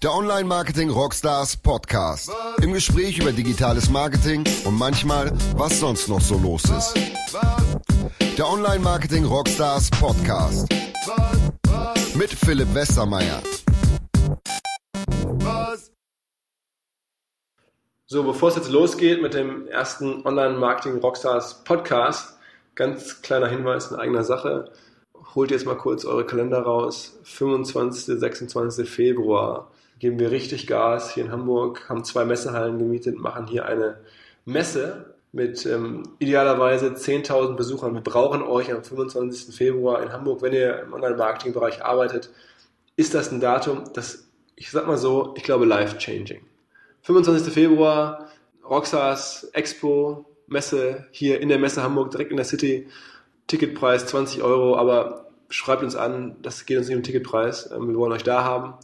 Der Online Marketing Rockstars Podcast. Im Gespräch über digitales Marketing und manchmal, was sonst noch so los ist. Der Online Marketing Rockstars Podcast. Mit Philipp Westermeier. So, bevor es jetzt losgeht mit dem ersten Online Marketing Rockstars Podcast, ganz kleiner Hinweis in eigener Sache. Holt jetzt mal kurz eure Kalender raus. 25. 26. Februar geben wir richtig Gas hier in Hamburg, haben zwei Messehallen gemietet, machen hier eine Messe mit ähm, idealerweise 10.000 Besuchern. Wir brauchen euch am 25. Februar in Hamburg, wenn ihr im Online-Marketing-Bereich arbeitet, ist das ein Datum, das, ich sag mal so, ich glaube, life-changing. 25. Februar, Roxas Expo, Messe hier in der Messe Hamburg, direkt in der City. Ticketpreis 20 Euro, aber schreibt uns an, das geht uns nicht um Ticketpreis. Ähm, wir wollen euch da haben.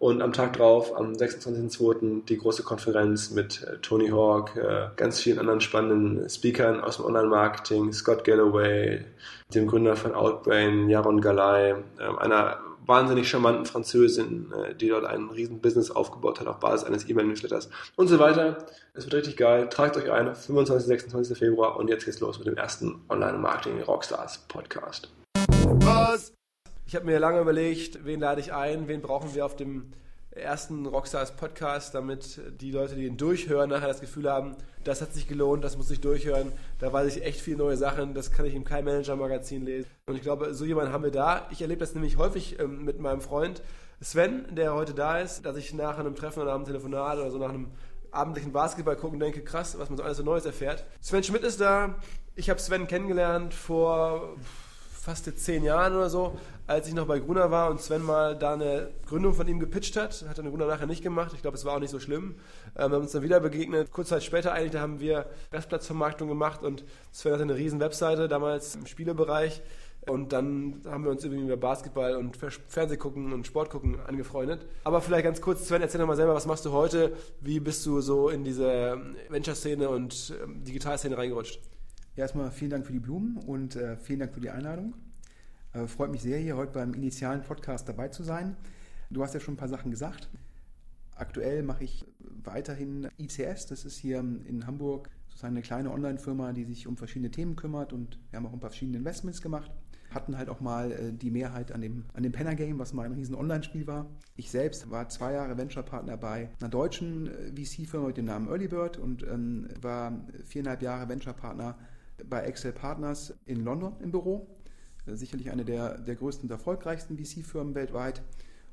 Und am Tag drauf, am 26.02., die große Konferenz mit äh, Tony Hawk, äh, ganz vielen anderen spannenden Speakern aus dem Online-Marketing, Scott Galloway, dem Gründer von Outbrain, Jaron Galay, äh, einer wahnsinnig charmanten Französin, äh, die dort ein riesen Business aufgebaut hat auf Basis eines E-Mail-Newsletters und so weiter. Es wird richtig geil. Tragt euch ein, 25. 26. Februar und jetzt geht's los mit dem ersten Online-Marketing-Rockstars-Podcast. Was? Ich habe mir lange überlegt, wen lade ich ein, wen brauchen wir auf dem ersten Rockstars Podcast, damit die Leute, die ihn durchhören, nachher das Gefühl haben, das hat sich gelohnt, das muss ich durchhören, da weiß ich echt viele neue Sachen, das kann ich im kein Manager Magazin lesen. Und ich glaube, so jemanden haben wir da. Ich erlebe das nämlich häufig ähm, mit meinem Freund Sven, der heute da ist, dass ich nach einem Treffen oder einem Telefonat oder so nach einem abendlichen Basketball gucken denke, krass, was man so alles so Neues erfährt. Sven Schmidt ist da. Ich habe Sven kennengelernt vor fast zehn Jahren oder so, als ich noch bei Gruner war und Sven mal da eine Gründung von ihm gepitcht hat. Hat dann Gruner nachher nicht gemacht. Ich glaube, es war auch nicht so schlimm. Ähm, wir haben uns dann wieder begegnet. Kurz Zeit später eigentlich, da haben wir Restplatzvermarktung gemacht und Sven hatte eine riesen Webseite, damals im Spielebereich. Und dann haben wir uns irgendwie über Basketball und Fernsehgucken und Sport gucken angefreundet. Aber vielleicht ganz kurz, Sven, erzähl doch mal selber, was machst du heute? Wie bist du so in diese Venture-Szene und ähm, Digitalszene reingerutscht? Ja, erstmal vielen Dank für die Blumen und äh, vielen Dank für die Einladung. Äh, freut mich sehr, hier heute beim initialen Podcast dabei zu sein. Du hast ja schon ein paar Sachen gesagt. Aktuell mache ich weiterhin ICS, das ist hier in Hamburg sozusagen eine kleine Online-Firma, die sich um verschiedene Themen kümmert und wir haben auch ein paar verschiedene Investments gemacht. Hatten halt auch mal äh, die Mehrheit an dem, an dem Penner Game, was mal ein riesen Online-Spiel war. Ich selbst war zwei Jahre Venture-Partner bei einer deutschen äh, VC-Firma mit dem Namen Earlybird und ähm, war viereinhalb Jahre Venture-Partner bei Excel Partners in London im Büro. Äh, sicherlich eine der, der größten und erfolgreichsten VC-Firmen weltweit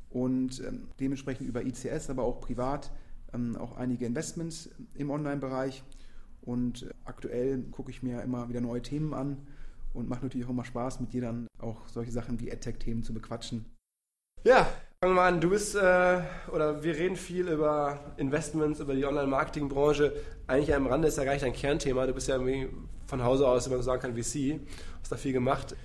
und ähm, dementsprechend über ICS, aber auch privat ähm, auch einige Investments im Online-Bereich. Und äh, aktuell gucke ich mir immer wieder neue Themen an und macht natürlich auch immer Spaß, mit dir dann auch solche Sachen wie AdTech-Themen zu bequatschen. Ja, Fangen wir mal an. Du bist, äh, oder wir reden viel über Investments, über die Online-Marketing-Branche. Eigentlich am Rande ist ja gar nicht dein Kernthema. Du bist ja irgendwie von Hause aus, wenn man so sagen kann, VC. Hast da viel gemacht.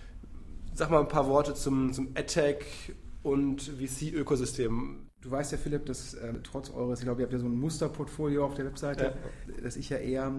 Sag mal ein paar Worte zum, zum AdTech und VC-Ökosystem. Du weißt ja, Philipp, dass äh, trotz eures, ich glaube, ihr habt ja so ein Musterportfolio auf der Webseite, ja. dass ich ja eher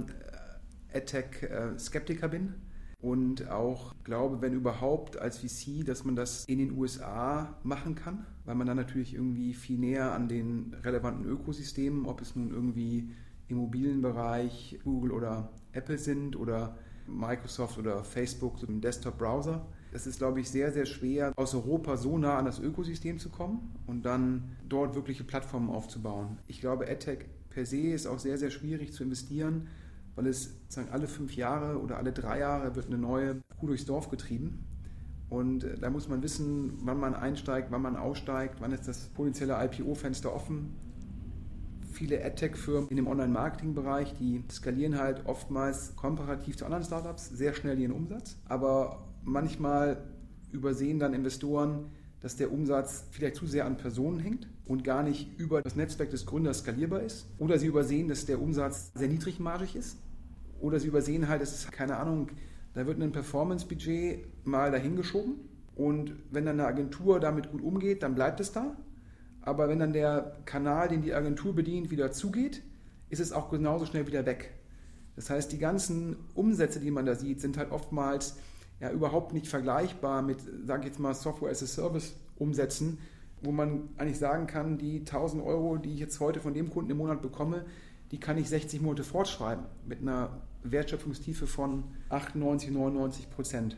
äh, AdTech-Skeptiker äh, bin und auch glaube, wenn überhaupt als VC, dass man das in den USA machen kann, weil man dann natürlich irgendwie viel näher an den relevanten Ökosystemen, ob es nun irgendwie Immobilienbereich Google oder Apple sind oder Microsoft oder Facebook so im Desktop-Browser. Es ist, glaube ich, sehr, sehr schwer, aus Europa so nah an das Ökosystem zu kommen und dann dort wirkliche Plattformen aufzubauen. Ich glaube, AdTech per se ist auch sehr, sehr schwierig zu investieren, weil es sagen, alle fünf Jahre oder alle drei Jahre wird eine neue Kuh durchs Dorf getrieben. Und äh, da muss man wissen, wann man einsteigt, wann man aussteigt, wann ist das potenzielle IPO-Fenster offen. Viele AdTech-Firmen in dem Online-Marketing-Bereich, die skalieren halt oftmals komparativ zu anderen Startups sehr schnell ihren Umsatz. Aber manchmal übersehen dann Investoren, dass der Umsatz vielleicht zu sehr an Personen hängt und gar nicht über das Netzwerk des Gründers skalierbar ist. Oder sie übersehen, dass der Umsatz sehr niedrigmargig ist. Oder sie übersehen halt, dass keine Ahnung, da wird ein Performance-Budget mal dahingeschoben. Und wenn dann eine Agentur damit gut umgeht, dann bleibt es da. Aber wenn dann der Kanal, den die Agentur bedient, wieder zugeht, ist es auch genauso schnell wieder weg. Das heißt, die ganzen Umsätze, die man da sieht, sind halt oftmals ja überhaupt nicht vergleichbar mit, sage ich jetzt mal, Software as a Service Umsätzen, wo man eigentlich sagen kann, die 1000 Euro, die ich jetzt heute von dem Kunden im Monat bekomme, die kann ich 60 Monate fortschreiben mit einer Wertschöpfungstiefe von 98, 99 Prozent.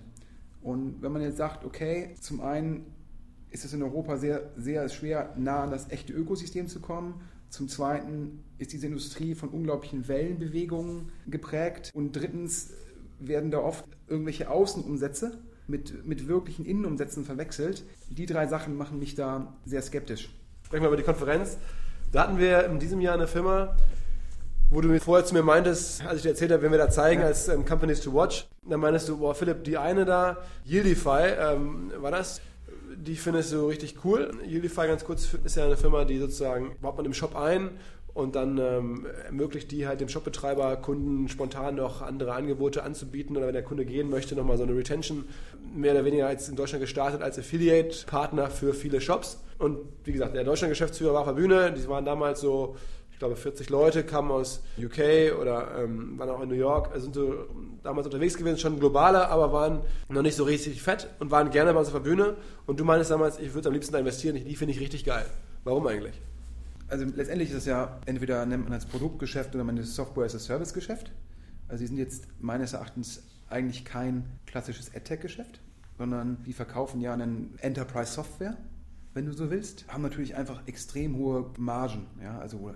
Und wenn man jetzt sagt, okay, zum einen ist es in Europa sehr, sehr schwer, nah an das echte Ökosystem zu kommen. Zum Zweiten ist diese Industrie von unglaublichen Wellenbewegungen geprägt. Und drittens werden da oft irgendwelche Außenumsätze mit, mit wirklichen Innenumsätzen verwechselt. Die drei Sachen machen mich da sehr skeptisch. Sprechen wir über die Konferenz. Da hatten wir in diesem Jahr eine Firma, wo du vorher zu mir meintest, als ich dir erzählt habe, wenn wir da zeigen ja. als ähm, Companies to Watch, dann meintest du, boah Philipp, die eine da, Yieldify, ähm, war das? Die findest du richtig cool. Yieldify, ganz kurz, ist ja eine Firma, die sozusagen, baut man im Shop ein und dann ähm, ermöglicht die halt dem Shopbetreiber, Kunden spontan noch andere Angebote anzubieten oder wenn der Kunde gehen möchte, nochmal so eine Retention, mehr oder weniger als in Deutschland gestartet als Affiliate-Partner für viele Shops. Und wie gesagt, der Deutschland-Geschäftsführer war auf der Bühne, die waren damals so, ich glaube 40 Leute, kamen aus UK oder ähm, waren auch in New York, also sind so damals unterwegs gewesen, schon globaler, aber waren noch nicht so richtig fett und waren gerne bei uns auf der Bühne. Und du meinst damals, ich würde am liebsten da investieren, die finde ich richtig geil. Warum eigentlich? Also letztendlich ist es ja entweder nennt man das Produktgeschäft oder man das Software as a Service Geschäft. Also die sind jetzt meines Erachtens eigentlich kein klassisches AdTech-Geschäft, sondern die verkaufen ja einen Enterprise Software, wenn du so willst, haben natürlich einfach extrem hohe Margen. Ja? Also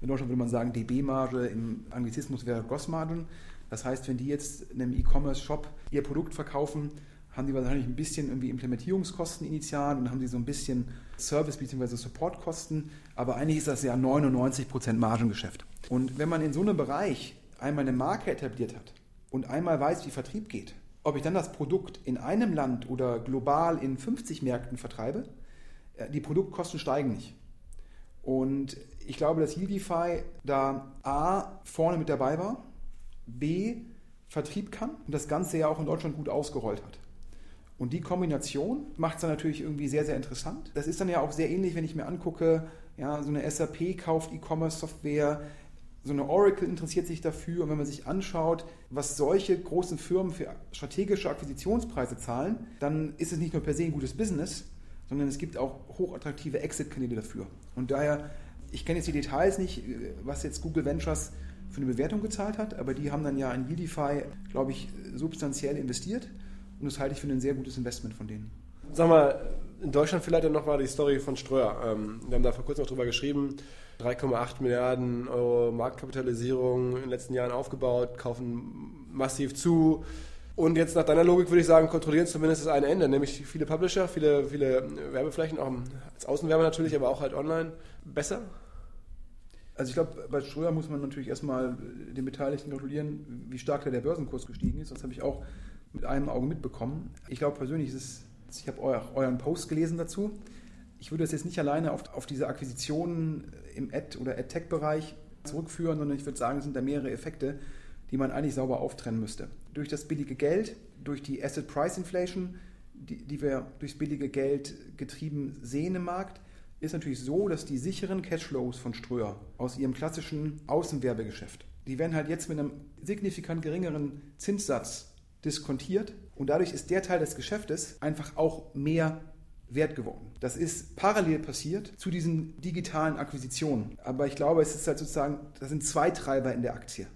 in Deutschland würde man sagen DB-Marge, im Anglizismus wäre Gross-Margen. Das heißt, wenn die jetzt in einem E-Commerce-Shop ihr Produkt verkaufen, haben die wahrscheinlich ein bisschen irgendwie Implementierungskosten initial und haben sie so ein bisschen Service- bzw. Supportkosten, aber eigentlich ist das ja 99% Margengeschäft. Und wenn man in so einem Bereich einmal eine Marke etabliert hat und einmal weiß, wie Vertrieb geht, ob ich dann das Produkt in einem Land oder global in 50 Märkten vertreibe, äh, die Produktkosten steigen nicht. Und ich glaube, dass Yieldify da A vorne mit dabei war, B Vertrieb kann und das Ganze ja auch in Deutschland gut ausgerollt hat. Und die Kombination macht es dann natürlich irgendwie sehr, sehr interessant. Das ist dann ja auch sehr ähnlich, wenn ich mir angucke, ja, so eine SAP kauft E-Commerce-Software, so eine Oracle interessiert sich dafür. Und wenn man sich anschaut, was solche großen Firmen für strategische Akquisitionspreise zahlen, dann ist es nicht nur per se ein gutes Business, sondern es gibt auch hochattraktive Exit-Kanäle dafür. Und daher, ich kenne jetzt die Details nicht, was jetzt Google Ventures für eine Bewertung gezahlt hat, aber die haben dann ja in Yieldify, glaube ich, substanziell investiert. Und das halte ich für ein sehr gutes Investment von denen. Sag mal, in Deutschland vielleicht noch mal die Story von Ströer. Ähm, wir haben da vor kurzem noch drüber geschrieben. 3,8 Milliarden Euro Marktkapitalisierung in den letzten Jahren aufgebaut, kaufen massiv zu. Und jetzt nach deiner Logik würde ich sagen, kontrollieren zumindest das eine Ende, nämlich viele Publisher, viele, viele Werbeflächen, auch als Außenwerber natürlich, aber auch halt online. Besser? Also ich glaube, bei Ströer muss man natürlich erstmal den Beteiligten gratulieren, wie stark da der Börsenkurs gestiegen ist. Das habe ich auch mit einem Auge mitbekommen. Ich glaube persönlich, ist es, ich habe euren Post gelesen dazu. Ich würde das jetzt nicht alleine auf, auf diese Akquisitionen im Ad- oder Ad-Tech-Bereich zurückführen, sondern ich würde sagen, es sind da mehrere Effekte, die man eigentlich sauber auftrennen müsste. Durch das billige Geld, durch die Asset Price Inflation, die, die wir durchs billige Geld getrieben sehen im Markt, ist natürlich so, dass die sicheren Cashflows von Ströer aus ihrem klassischen Außenwerbegeschäft, die werden halt jetzt mit einem signifikant geringeren Zinssatz diskontiert und dadurch ist der Teil des Geschäftes einfach auch mehr wert geworden. Das ist parallel passiert zu diesen digitalen Akquisitionen. Aber ich glaube, es ist halt sozusagen, das sind zwei Treiber in der Aktie.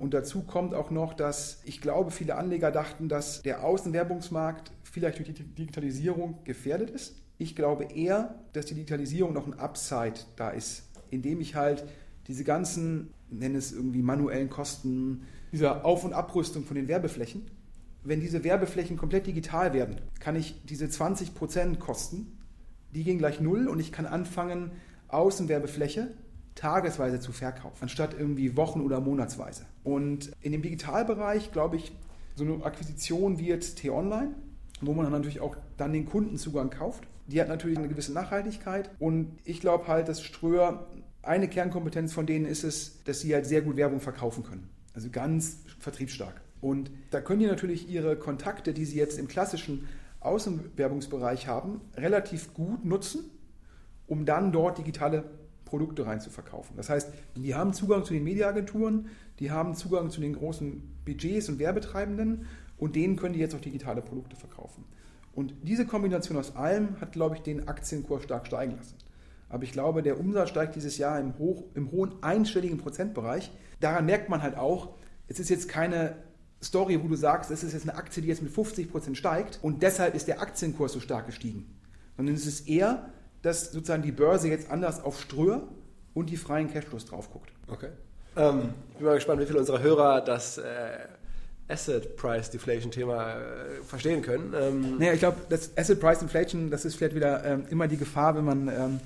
Und dazu kommt auch noch, dass ich glaube, viele Anleger dachten, dass der Außenwerbungsmarkt vielleicht durch die Digitalisierung gefährdet ist. Ich glaube eher, dass die Digitalisierung noch ein Upside da ist, indem ich halt diese ganzen, nenne es irgendwie manuellen Kosten, dieser Auf- und Abrüstung von den Werbeflächen, wenn diese Werbeflächen komplett digital werden, kann ich diese 20% Kosten, die gehen gleich null und ich kann anfangen, Außenwerbefläche tagesweise zu verkaufen, anstatt irgendwie Wochen- oder Monatsweise. Und in dem Digitalbereich, glaube ich, so eine Akquisition wie jetzt T-Online, wo man dann natürlich auch dann den Kundenzugang kauft, die hat natürlich eine gewisse Nachhaltigkeit. Und ich glaube halt, dass Ströer, eine Kernkompetenz von denen ist es, dass sie halt sehr gut Werbung verkaufen können. Also ganz vertriebsstark. Und da können die natürlich ihre Kontakte, die sie jetzt im klassischen Außenwerbungsbereich haben, relativ gut nutzen, um dann dort digitale Produkte rein zu verkaufen. Das heißt, die haben Zugang zu den Mediaagenturen, die haben Zugang zu den großen Budgets und Werbetreibenden und denen können die jetzt auch digitale Produkte verkaufen. Und diese Kombination aus allem hat, glaube ich, den Aktienkurs stark steigen lassen. Aber ich glaube, der Umsatz steigt dieses Jahr im, hoch, im hohen einstelligen Prozentbereich. Daran merkt man halt auch, es ist jetzt keine Story, wo du sagst, es ist jetzt eine Aktie, die jetzt mit 50% steigt und deshalb ist der Aktienkurs so stark gestiegen. Sondern es ist eher, dass sozusagen die Börse jetzt anders auf Ströer und die freien Cashflows drauf guckt. Okay. Ähm, ich bin mal gespannt, wie viele unserer Hörer das äh, Asset Price Deflation Thema äh, verstehen können. Ähm naja, ich glaube, das Asset Price Inflation, das ist vielleicht wieder ähm, immer die Gefahr, wenn man ähm,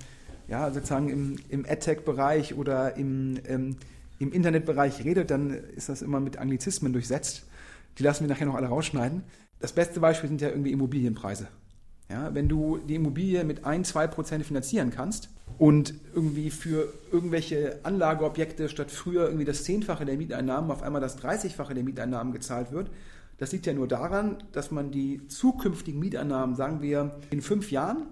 ja, sozusagen im, im AdTech-Bereich oder im, ähm, im Internetbereich redet, dann ist das immer mit Anglizismen durchsetzt. Die lassen wir nachher noch alle rausschneiden. Das beste Beispiel sind ja irgendwie Immobilienpreise. Ja, wenn du die Immobilie mit 1, 2 Prozent finanzieren kannst und irgendwie für irgendwelche Anlageobjekte statt früher irgendwie das Zehnfache der Mieteinnahmen auf einmal das 30-fache der Mieteinnahmen gezahlt wird, das liegt ja nur daran, dass man die zukünftigen Mieteinnahmen, sagen wir in fünf Jahren,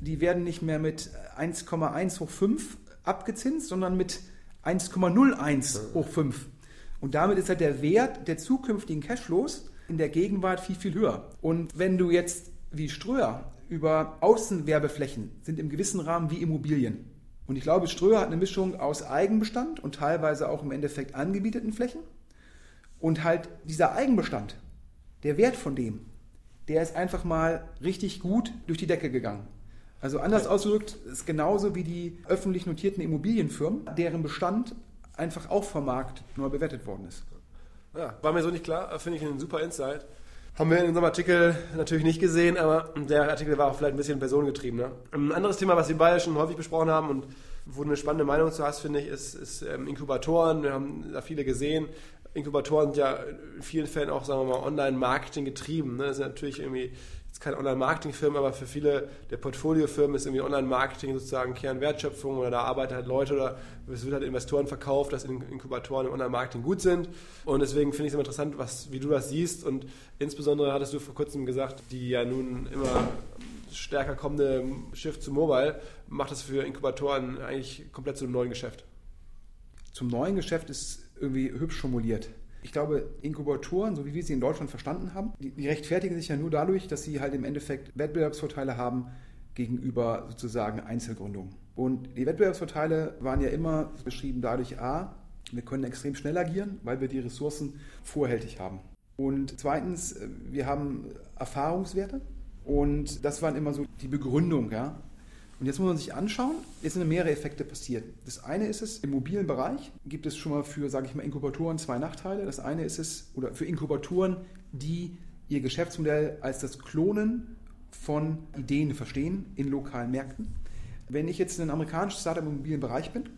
die werden nicht mehr mit 1,1 hoch 5 abgezinst, sondern mit 1,01 hoch 5. Und damit ist halt der Wert der zukünftigen Cashflows in der Gegenwart viel, viel höher. Und wenn du jetzt wie Ströer über Außenwerbeflächen sind im gewissen Rahmen wie Immobilien. Und ich glaube, Ströer hat eine Mischung aus Eigenbestand und teilweise auch im Endeffekt angebieteten Flächen. Und halt dieser Eigenbestand, der Wert von dem, der ist einfach mal richtig gut durch die Decke gegangen. Also anders ausgedrückt, ist genauso wie die öffentlich notierten Immobilienfirmen, deren Bestand einfach auch vom Markt neu bewertet worden ist. Ja, war mir so nicht klar, finde ich einen super Insight. Haben wir in unserem Artikel natürlich nicht gesehen, aber der Artikel war auch vielleicht ein bisschen personengetriebener. Ein anderes Thema, was wir beide schon häufig besprochen haben und wo du eine spannende Meinung zu hast, finde ich, ist, ist ähm, Inkubatoren. Wir haben da viele gesehen. Inkubatoren sind ja in vielen Fällen auch, sagen wir mal, Online-Marketing getrieben. Ne? Das ist natürlich irgendwie keine Online-Marketing-Firmen, aber für viele der Portfoliofirmen ist irgendwie Online-Marketing sozusagen Kernwertschöpfung oder da arbeiten halt Leute oder es wird halt Investoren verkauft, dass Inkubatoren im Online-Marketing gut sind. Und deswegen finde ich es immer interessant, was, wie du das siehst. Und insbesondere hattest du vor kurzem gesagt, die ja nun immer stärker kommende Shift zu Mobile macht das für Inkubatoren eigentlich komplett zu einem neuen Geschäft. Zum neuen Geschäft ist irgendwie hübsch formuliert. Ich glaube, Inkubatoren, so wie wir sie in Deutschland verstanden haben, die, rechtfertigen sich ja nur dadurch, dass sie halt im Endeffekt Wettbewerbsvorteile haben gegenüber sozusagen Einzelgründungen. Und die Wettbewerbsvorteile waren ja immer beschrieben dadurch, a, wir können extrem schnell agieren, weil wir die Ressourcen vorhältig haben. Und zweitens, wir haben Erfahrungswerte und das waren immer so die Begründung, ja, und jetzt muss man sich anschauen, jetzt sind mehrere Effekte passiert. Das eine ist es, im mobilen Bereich gibt es schon mal für, sage ich mal, Inkubatoren zwei Nachteile. Das eine ist es, oder für Inkubatoren, die ihr Geschäftsmodell als das Klonen von Ideen verstehen in lokalen Märkten. Wenn ich jetzt ein amerikanisches Startup im mobilen Bereich bin,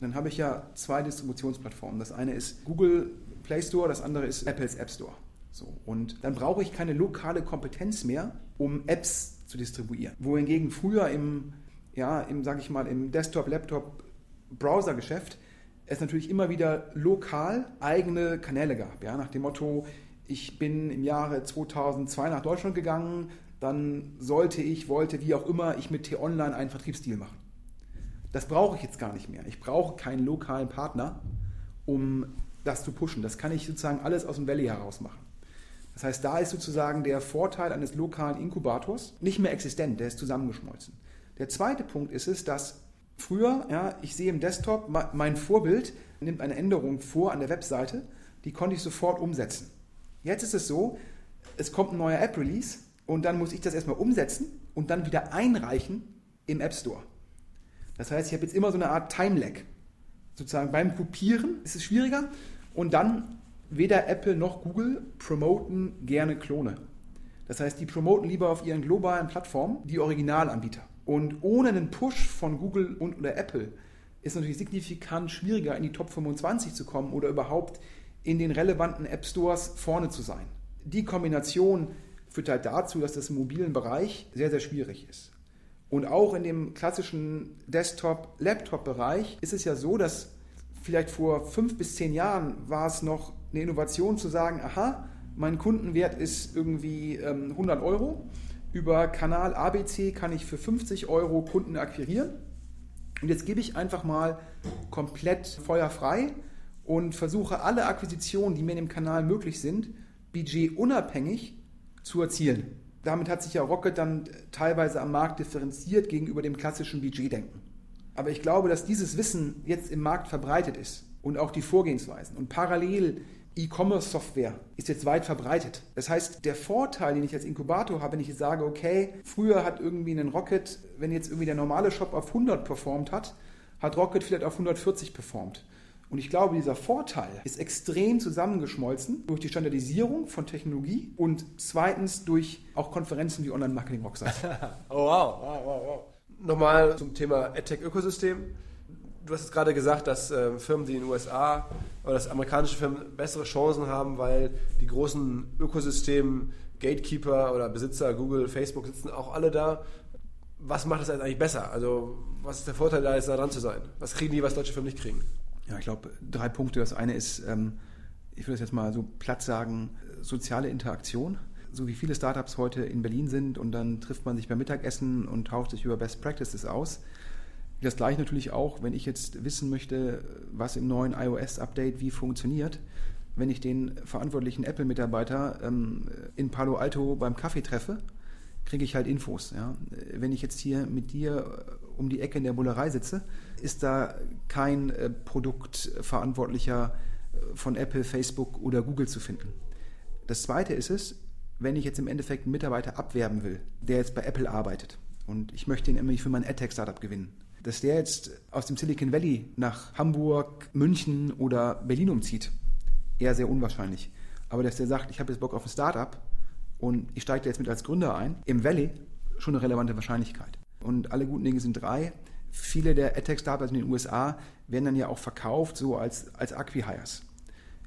dann habe ich ja zwei Distributionsplattformen. Das eine ist Google Play Store, das andere ist Apples App Store. So, und dann brauche ich keine lokale Kompetenz mehr, um Apps zu distribuieren. Wohingegen früher im ja, im, sage ich mal, im Desktop, Laptop, Browser-Geschäft es natürlich immer wieder lokal eigene Kanäle gab. Ja, nach dem Motto, ich bin im Jahre 2002 nach Deutschland gegangen, dann sollte ich, wollte, wie auch immer, ich mit T-Online einen Vertriebsstil machen. Das brauche ich jetzt gar nicht mehr. Ich brauche keinen lokalen Partner, um das zu pushen. Das kann ich sozusagen alles aus dem Valley heraus machen. Das heißt, da ist sozusagen der Vorteil eines lokalen Inkubators nicht mehr existent, der ist zusammengeschmolzen. Der zweite Punkt ist es, dass früher, ja, ich sehe im Desktop, mein Vorbild nimmt eine Änderung vor an der Webseite, die konnte ich sofort umsetzen. Jetzt ist es so, es kommt ein neuer App-Release und dann muss ich das erstmal umsetzen und dann wieder einreichen im App Store. Das heißt, ich habe jetzt immer so eine Art Time-Lag. Sozusagen beim Kopieren ist es schwieriger und dann weder Apple noch Google promoten gerne Klone. Das heißt, die promoten lieber auf ihren globalen Plattformen die Originalanbieter. Und ohne einen Push von Google und oder Apple ist es natürlich signifikant schwieriger, in die Top 25 zu kommen oder überhaupt in den relevanten App Stores vorne zu sein. Die Kombination führt halt dazu, dass das im mobilen Bereich sehr, sehr schwierig ist. Und auch in dem klassischen Desktop-Laptop-Bereich ist es ja so, dass vielleicht vor fünf bis zehn Jahren war es noch eine Innovation zu sagen, aha, mein Kundenwert ist irgendwie ähm, 100 Euro über Kanal ABC kann ich für 50 Euro Kunden akquirieren. Und jetzt gebe ich einfach mal komplett feuerfrei und versuche alle Akquisitionen, die mir in dem Kanal möglich sind, budgetunabhängig zu erzielen. damit hat sich ja Rocket dann teilweise am Markt differenziert gegenüber dem klassischen Budgetdenken. Aber ich glaube, dass dieses Wissen jetzt im Markt verbreitet ist und auch die Vorgehensweisen. Und parallel E-Commerce-Software ist jetzt weit verbreitet. Das heißt, der Vorteil, den ich als Inkubator habe, wenn ich jetzt sage, okay, früher hat irgendwie ein Rocket, wenn jetzt irgendwie der normale Shop auf 100 performt hat, hat Rocket vielleicht auf 140 performt. Und ich glaube, dieser Vorteil ist extrem zusammengeschmolzen durch die Standardisierung von Technologie und zweitens durch auch Konferenzen wie Online-Marketing Rockstars. oh wow, wow, wow, wow. Nochmal zum Thema AdTech-Ökosystem du hast gerade gesagt, dass äh, Firmen, die in den USA oder dass amerikanische Firmen bessere Chancen haben, weil die großen Ökosystem Gatekeeper oder Besitzer, Google, Facebook sitzen auch alle da. Was macht das eigentlich besser? Also, was ist der Vorteil, da jetzt da dran zu sein? Was kriegen die, was deutsche Firmen nicht kriegen? Ja, ich glaube, drei Punkte. Das eine ist, ähm, ich würde es jetzt mal so platt sagen, soziale Interaktion. So wie viele Startups heute in Berlin sind und dann trifft man sich beim Mittagessen und tauscht sich über Best Practices aus das gleiche natürlich auch, wenn ich jetzt wissen möchte, was im neuen iOS-Update wie funktioniert. Wenn ich den verantwortlichen Apple-Mitarbeiter ähm, in Palo Alto beim Kaffee treffe, kriege ich halt Infos. Ja. Wenn ich jetzt hier mit dir äh, um die Ecke in der Bullerei sitze, ist da kein äh, Produktverantwortlicher äh, von Apple, Facebook oder Google zu finden. Das Zweite ist es, wenn ich jetzt im Endeffekt einen Mitarbeiter abwerben will, der jetzt bei Apple arbeitet und ich möchte ihn nämlich für mein AdTech-Startup gewinnen, dass der jetzt aus dem Silicon Valley nach Hamburg, München oder Berlin umzieht, eher sehr unwahrscheinlich. Aber dass der sagt, ich habe jetzt Bock auf ein Startup und ich steige da jetzt mit als Gründer ein, im Valley schon eine relevante Wahrscheinlichkeit. Und alle guten Dinge sind drei. Viele der AdTech-Startups in den USA werden dann ja auch verkauft, so als, als Acquihires.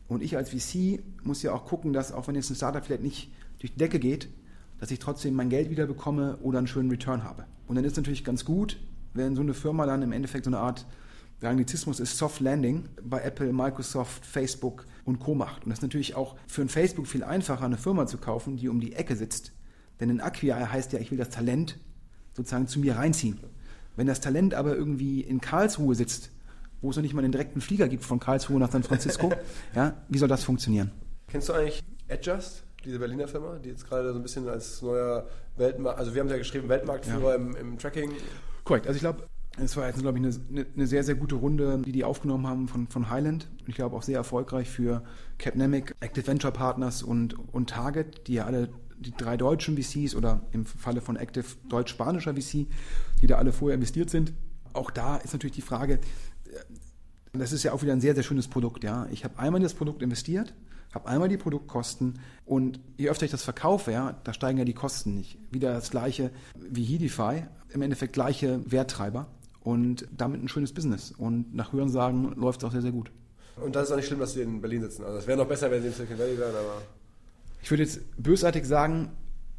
Und ich als VC muss ja auch gucken, dass auch wenn jetzt ein Startup vielleicht nicht durch die Decke geht, dass ich trotzdem mein Geld wieder bekomme oder einen schönen Return habe. Und dann ist es natürlich ganz gut, wenn so eine Firma dann im Endeffekt so eine Art der Anglizismus ist Soft Landing bei Apple, Microsoft, Facebook und Co. macht. Und das ist natürlich auch für ein Facebook viel einfacher, eine Firma zu kaufen, die um die Ecke sitzt. Denn ein Acquire heißt ja, ich will das Talent sozusagen zu mir reinziehen. Wenn das Talent aber irgendwie in Karlsruhe sitzt, wo es noch nicht mal einen direkten Flieger gibt von Karlsruhe nach San Francisco, ja, wie soll das funktionieren? Kennst du eigentlich Adjust, diese Berliner Firma, die jetzt gerade so ein bisschen als neuer Weltmarkt, also wir haben ja geschrieben, Weltmarktführer ja. im, im Tracking Korrekt. Also ich glaube, es war jetzt, glaube ich, eine, eine, sehr, sehr gute Runde, die die aufgenommen haben von, von Highland. Ich glaube auch sehr erfolgreich für Capnemic, Active Venture Partners und, und Target, die ja alle die drei deutschen VCs oder im Falle von Active deutsch-spanischer VC, die da alle vorher investiert sind. Auch da ist natürlich die Frage, äh, das ist ja auch wieder ein sehr, sehr schönes Produkt. Ja. Ich habe einmal in das Produkt investiert, habe einmal die Produktkosten und je öfter ich das verkaufe, ja, da steigen ja die Kosten nicht. Wieder das gleiche wie Hedify, im Endeffekt gleiche Werttreiber und damit ein schönes Business. Und nach Hörensagen läuft es auch sehr, sehr gut. Und das ist auch nicht schlimm, dass sie in Berlin sitzen. Also es wäre noch besser, wenn sie im Silicon Valley wären, aber. Ich würde jetzt bösartig sagen,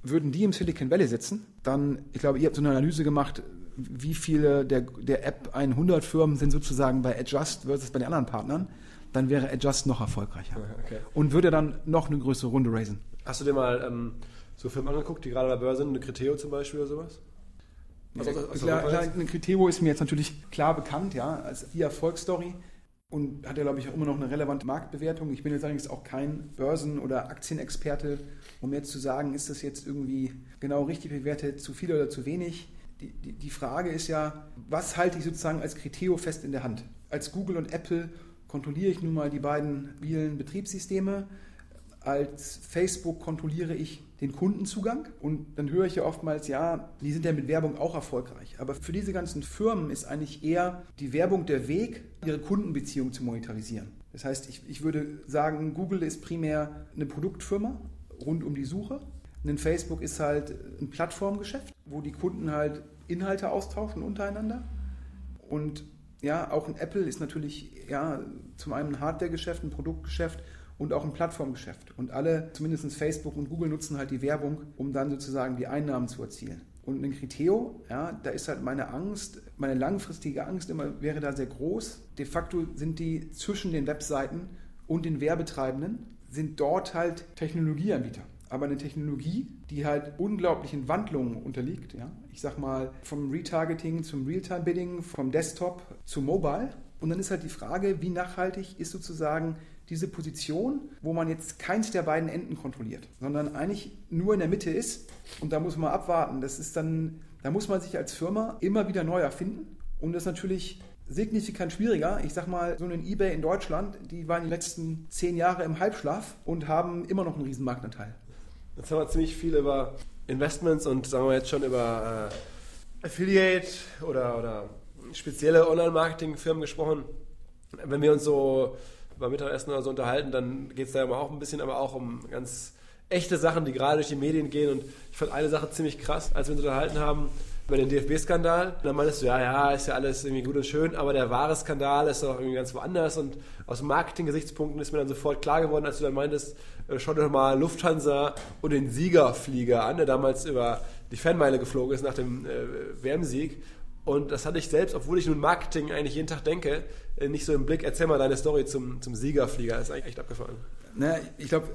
würden die im Silicon Valley sitzen, dann, ich glaube, ihr habt so eine Analyse gemacht, wie viele der, der App 100 Firmen sind sozusagen bei Adjust versus bei den anderen Partnern dann wäre Adjust noch erfolgreicher. Okay. Und würde dann noch eine größere Runde raisen. Hast du dir mal ähm, so Firmen angeguckt, die gerade bei Börse sind, eine Criteo zum Beispiel oder sowas? Also, also, also klar, klar, eine Criteo ist mir jetzt natürlich klar bekannt, ja, als die Erfolgsstory und hat ja, glaube ich, auch immer noch eine relevante Marktbewertung. Ich bin jetzt allerdings auch kein Börsen- oder Aktienexperte, um jetzt zu sagen, ist das jetzt irgendwie genau richtig bewertet, zu viel oder zu wenig. Die, die, die Frage ist ja, was halte ich sozusagen als Criteo fest in der Hand? Als Google und Apple kontrolliere ich nun mal die beiden mobilen Betriebssysteme. Als Facebook kontrolliere ich den Kundenzugang und dann höre ich ja oftmals, ja, die sind ja mit Werbung auch erfolgreich. Aber für diese ganzen Firmen ist eigentlich eher die Werbung der Weg, ihre Kundenbeziehung zu monetarisieren. Das heißt, ich, ich würde sagen, Google ist primär eine Produktfirma rund um die Suche. Ein Facebook ist halt ein Plattformgeschäft, wo die Kunden halt Inhalte austauschen untereinander. Und ja, auch ein Apple ist natürlich ja, zum einen ein Hardware-Geschäft, ein Produktgeschäft und auch ein Plattformgeschäft. Und alle, zumindest Facebook und Google, nutzen halt die Werbung, um dann sozusagen die Einnahmen zu erzielen. Und ein Kriteo, ja, da ist halt meine Angst, meine langfristige Angst immer wäre da sehr groß. De facto sind die zwischen den Webseiten und den Werbetreibenden, sind dort halt Technologieanbieter aber eine Technologie, die halt unglaublichen Wandlungen unterliegt. Ja? Ich sag mal, vom Retargeting zum Realtime-Bidding, vom Desktop zu Mobile. Und dann ist halt die Frage, wie nachhaltig ist sozusagen diese Position, wo man jetzt keins der beiden Enden kontrolliert, sondern eigentlich nur in der Mitte ist. Und da muss man abwarten. Das ist dann, da muss man sich als Firma immer wieder neu erfinden. Und das ist natürlich signifikant schwieriger. Ich sag mal, so ein eBay in Deutschland, die waren die letzten zehn Jahre im Halbschlaf und haben immer noch einen riesen Marktanteil. Jetzt haben wir ziemlich viel über Investments und sagen wir jetzt schon über äh, Affiliate oder, oder spezielle Online-Marketing-Firmen gesprochen. Wenn wir uns so beim Mittagessen oder so unterhalten, dann geht es da auch ein bisschen, aber auch um ganz echte Sachen, die gerade durch die Medien gehen. Und ich fand eine Sache ziemlich krass, als wir uns unterhalten haben über den DFB-Skandal. Dann meintest du, ja, ja, ist ja alles irgendwie gut und schön, aber der wahre Skandal ist doch irgendwie ganz woanders. Und aus Marketing-Gesichtspunkten ist mir dann sofort klar geworden, als du dann meintest, äh, schau dir doch mal Lufthansa und den Siegerflieger an, der damals über die Fanmeile geflogen ist nach dem äh, WM-Sieg. Und das hatte ich selbst, obwohl ich nun Marketing eigentlich jeden Tag denke, äh, nicht so im Blick. Erzähl mal deine Story zum, zum Siegerflieger. Das ist eigentlich echt abgefahren. Na, ich glaube,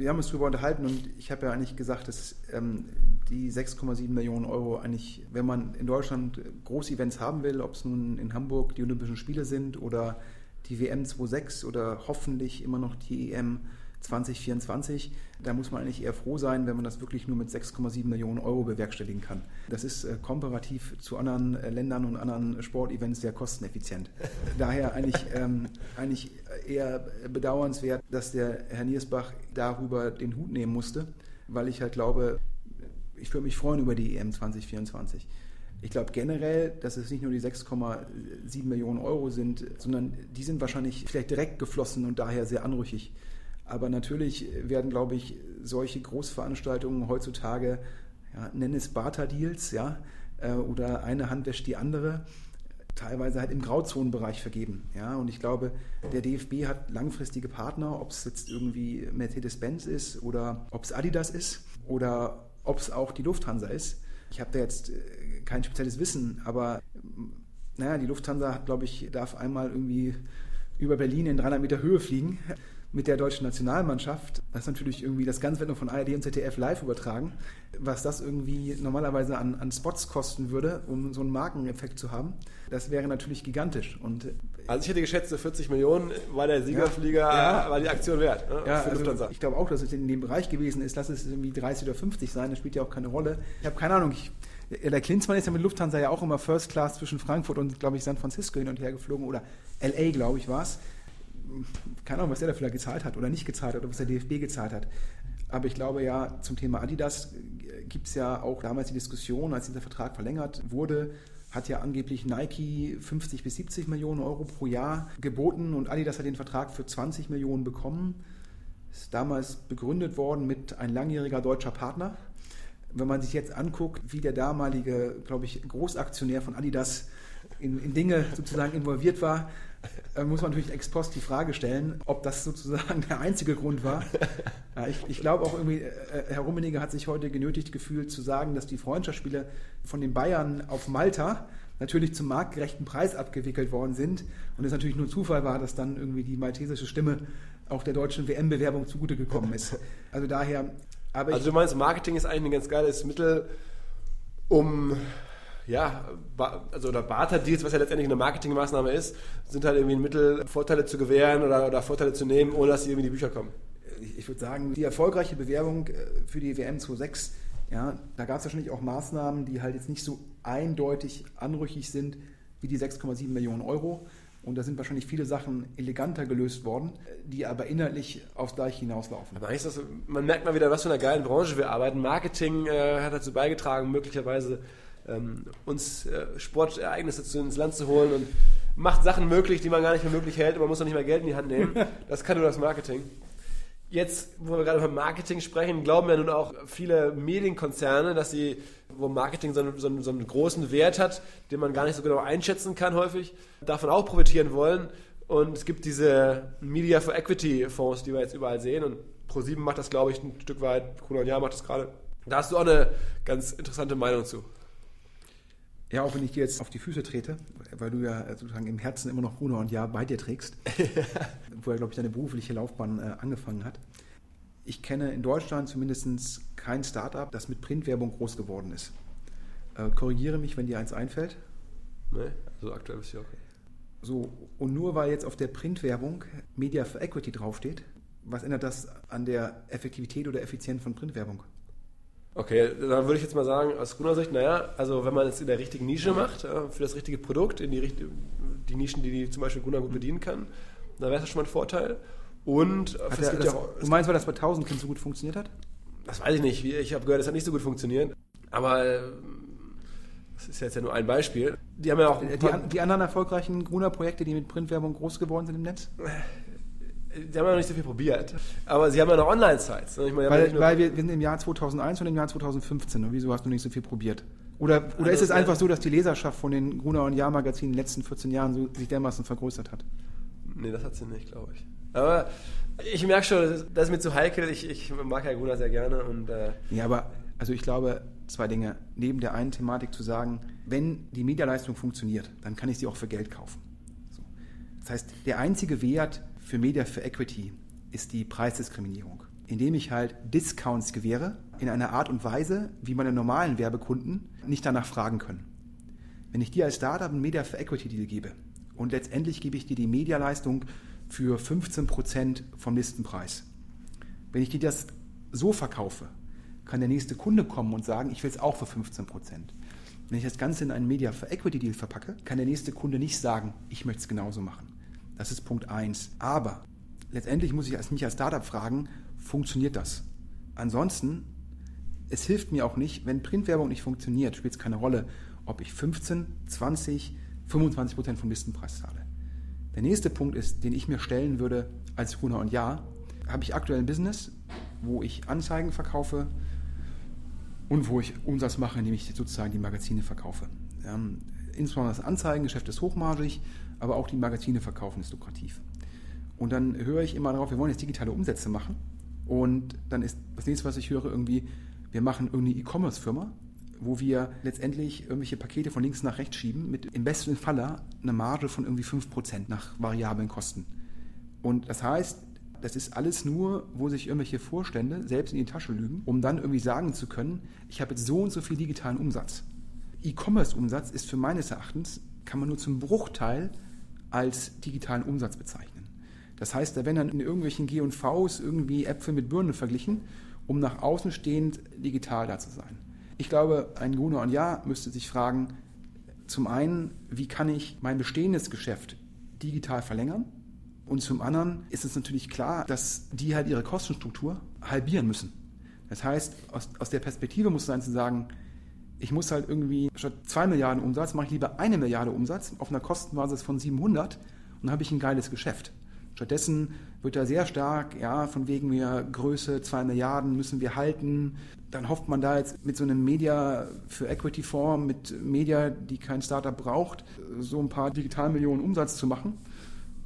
wir haben uns darüber unterhalten und ich habe ja eigentlich gesagt, dass ähm, die 6,7 Millionen Euro eigentlich, wenn man in Deutschland Großevents haben will, ob es nun in Hamburg die Olympischen Spiele sind oder die WM 26 oder hoffentlich immer noch die EM 2024. Da muss man eigentlich eher froh sein, wenn man das wirklich nur mit 6,7 Millionen Euro bewerkstelligen kann. Das ist äh, komparativ zu anderen äh, Ländern und anderen Sportevents sehr kosteneffizient. Daher eigentlich, ähm, eigentlich eher bedauernswert, dass der Herr Niersbach darüber den Hut nehmen musste, weil ich halt glaube, ich würde mich freuen über die EM 2024. Ich glaube generell, dass es nicht nur die 6,7 Millionen Euro sind, sondern die sind wahrscheinlich vielleicht direkt geflossen und daher sehr anrüchig. Aber natürlich werden, glaube ich, solche Großveranstaltungen heutzutage, ja, nenn es Barter-Deals, ja, äh, oder eine Hand wäscht die andere, teilweise halt im Grauzonenbereich vergeben. Ja, und ich glaube, der DFB hat langfristige Partner, ob es jetzt irgendwie Mercedes-Benz ist oder ob es Adidas ist oder ob es auch die Lufthansa ist. Ich habe da jetzt äh, kein spezielles Wissen, aber naja, die Lufthansa hat, glaube ich, darf einmal irgendwie über Berlin in 300 Meter Höhe fliegen mit der deutschen Nationalmannschaft. Das ist natürlich irgendwie, das Ganze wird nur von ARD und ZDF live übertragen. Was das irgendwie normalerweise an, an Spots kosten würde, um so einen Markeneffekt zu haben, das wäre natürlich gigantisch. Und also ich hätte geschätzt, 40 Millionen war der Siegerflieger, ja, ja. war die Aktion wert. Ne, ja, also ich glaube auch, dass es in dem Bereich gewesen ist. Lass es irgendwie 30 oder 50 sein, das spielt ja auch keine Rolle. Ich habe keine Ahnung, ich, der Klinsmann ist ja mit Lufthansa ja auch immer First Class zwischen Frankfurt und, glaube ich, San Francisco hin und her geflogen oder LA, glaube ich, war es keine Ahnung, was der dafür gezahlt hat oder nicht gezahlt hat oder was der DFB gezahlt hat. Aber ich glaube ja, zum Thema Adidas gibt es ja auch damals die Diskussion, als dieser Vertrag verlängert wurde, hat ja angeblich Nike 50 bis 70 Millionen Euro pro Jahr geboten und Adidas hat den Vertrag für 20 Millionen bekommen. Ist damals begründet worden mit ein langjähriger deutscher Partner. Wenn man sich jetzt anguckt, wie der damalige, glaube ich, Großaktionär von Adidas in, in Dinge sozusagen involviert war, muss man natürlich ex post die Frage stellen, ob das sozusagen der einzige Grund war. Ich, ich glaube auch irgendwie, äh, Herr Rummenigge hat sich heute genötigt gefühlt zu sagen, dass die Freundschaftsspiele von den Bayern auf Malta natürlich zum marktgerechten Preis abgewickelt worden sind und es natürlich nur Zufall war, dass dann irgendwie die maltesische Stimme auch der deutschen WM-Bewerbung zugute gekommen ist. Also daher. also du meinst, Marketing ist eigentlich ein ganz geiles Mittel, um ja, also oder Barter-Deals, was ja letztendlich eine Marketingmaßnahme ist, sind halt irgendwie ein Mittel, Vorteile zu gewähren oder, oder Vorteile zu nehmen, ohne dass sie irgendwie in die Bücher kommen. Ich würde sagen, die erfolgreiche Bewerbung äh, für die WM 26, ja, da gab es wahrscheinlich auch Maßnahmen, die halt jetzt nicht so eindeutig anrüchig sind wie die 6,7 Millionen Euro. Und da sind wahrscheinlich viele Sachen eleganter gelöst worden, die aber inhaltlich aufs Gleiche hinauslaufen. Aber ist das, man merkt mal wieder, was für eine geile Branche wir arbeiten. Marketing äh, hat dazu beigetragen, möglicherweise ähm, uns äh, Sportereignisse zu, ins Land zu holen und macht Sachen möglich, die man gar nicht mehr möglich hält und man muss noch nicht mehr Geld in die Hand nehmen. Das kann nur das Marketing. Jetzt, wo wir gerade über Marketing sprechen, glauben ja nun auch viele Medienkonzerne, dass sie, wo Marketing so einen, so, einen, so einen, großen Wert hat, den man gar nicht so genau einschätzen kann häufig, davon auch profitieren wollen. Und es gibt diese Media for Equity Fonds, die wir jetzt überall sehen. Und Pro7 macht das, glaube ich, ein Stück weit, Bruno Jahr macht das gerade. Da hast du auch eine ganz interessante Meinung zu. Ja, auch wenn ich dir jetzt auf die Füße trete, weil du ja sozusagen im Herzen immer noch Bruno und Ja bei dir trägst, wo er, glaube ich, deine berufliche Laufbahn äh, angefangen hat. Ich kenne in Deutschland zumindest kein Startup, das mit Printwerbung groß geworden ist. Äh, korrigiere mich, wenn dir eins einfällt. Nee, also aktuell ist ja okay. So, und nur weil jetzt auf der Printwerbung Media for Equity draufsteht, was ändert das an der Effektivität oder Effizienz von Printwerbung? Okay, dann würde ich jetzt mal sagen, aus grüner Sicht, naja, also wenn man es in der richtigen Nische macht, für das richtige Produkt, in die, die Nischen, die, die zum Beispiel Gunnar gut bedienen kann, dann wäre das schon mal ein Vorteil. Und hat der, das, auch, du meinst, weil das bei 1000 Kind so gut funktioniert hat? Das weiß ich nicht. Ich habe gehört, es hat nicht so gut funktioniert. Aber äh, das ist jetzt ja nur ein Beispiel. Die haben ja auch. Die, die anderen erfolgreichen Gruner-Projekte, die mit Printwerbung groß geworden sind im Netz? Die haben ja noch nicht so viel probiert. Aber sie haben ja noch Online-Sites. Ne? Ich weil, weil wir, wir, sind im Jahr 2001 und im Jahr 2015. Und wieso hast du nicht so viel probiert? Oder, oder ist es einfach so, dass die Leserschaft von den Gruner und Jahr-Magazinen in den letzten 14 Jahren so, sich dermaßen vergrößert hat? Nee, das hat sie nicht, glaube ich. Aber ich merke schon, das ist, mir zu heikel. Ich, ich mag Herr Gruner sehr gerne. Und, äh ja, aber also ich glaube, zwei Dinge. Neben der einen Thematik zu sagen, wenn die Medialeistung funktioniert, dann kann ich sie auch für Geld kaufen. So. Das heißt, der einzige Wert für Media for Equity ist die Preisdiskriminierung, indem ich halt Discounts gewähre in einer Art und Weise, wie meine normalen Werbekunden nicht danach fragen können. Wenn ich dir als Startup einen Media for Equity Deal gebe und letztendlich gebe ich dir die Medialeistung für 15% vom Listenpreis. Wenn ich dir das so verkaufe, kann der nächste Kunde kommen und sagen, ich will es auch für 15%. Wenn ich das Ganze in einen Media for Equity Deal verpacke, kann der nächste Kunde nicht sagen, ich möchte es genauso machen. Das ist Punkt 1. Aber letztendlich muss ich mich als Startup fragen, funktioniert das? Ansonsten, es hilft mir auch nicht, wenn Printwerbung nicht funktioniert, spielt es keine Rolle, ob ich 15, 20, 25 Prozent vom Listenpreis zahle. Der nächste Punkt ist, den ich mir stellen würde als Gruner und Ja, habe ich aktuell ein Business, wo ich Anzeigen verkaufe und wo ich Umsatz mache, indem ich sozusagen die Magazine verkaufe. Ähm, insbesondere das Anzeigengeschäft ist hochmargig, aber auch die Magazine verkaufen ist lukrativ. Und dann höre ich immer darauf, wir wollen jetzt digitale Umsätze machen. Und dann ist das nächste, was ich höre, irgendwie, wir machen irgendeine E-Commerce-Firma wo wir letztendlich irgendwelche Pakete von links nach rechts schieben, mit im besten Falle eine Marge von irgendwie 5% nach variablen Kosten. Und das heißt, das ist alles nur, wo sich irgendwelche Vorstände selbst in die Tasche lügen, um dann irgendwie sagen zu können, ich habe jetzt so und so viel digitalen Umsatz. E-Commerce-Umsatz ist für meines Erachtens, kann man nur zum Bruchteil als digitalen Umsatz bezeichnen. Das heißt, da werden dann in irgendwelchen G&Vs irgendwie Äpfel mit Birnen verglichen, um nach außen stehend digital da zu sein. Ich glaube, ein Gruner und Ja müsste sich fragen, zum einen, wie kann ich mein bestehendes Geschäft digital verlängern? Und zum anderen ist es natürlich klar, dass die halt ihre Kostenstruktur halbieren müssen. Das heißt, aus, aus der Perspektive muss es sein zu sagen, ich muss halt irgendwie statt 2 Milliarden Umsatz, mache ich lieber eine Milliarde Umsatz auf einer Kostenbasis von 700 und dann habe ich ein geiles Geschäft. Stattdessen wird da sehr stark, ja, von wegen wir Größe 2 Milliarden müssen wir halten. Dann hofft man da jetzt mit so einem Media für Equity Fonds, mit Media, die kein Startup braucht, so ein paar Digitalmillionen Umsatz zu machen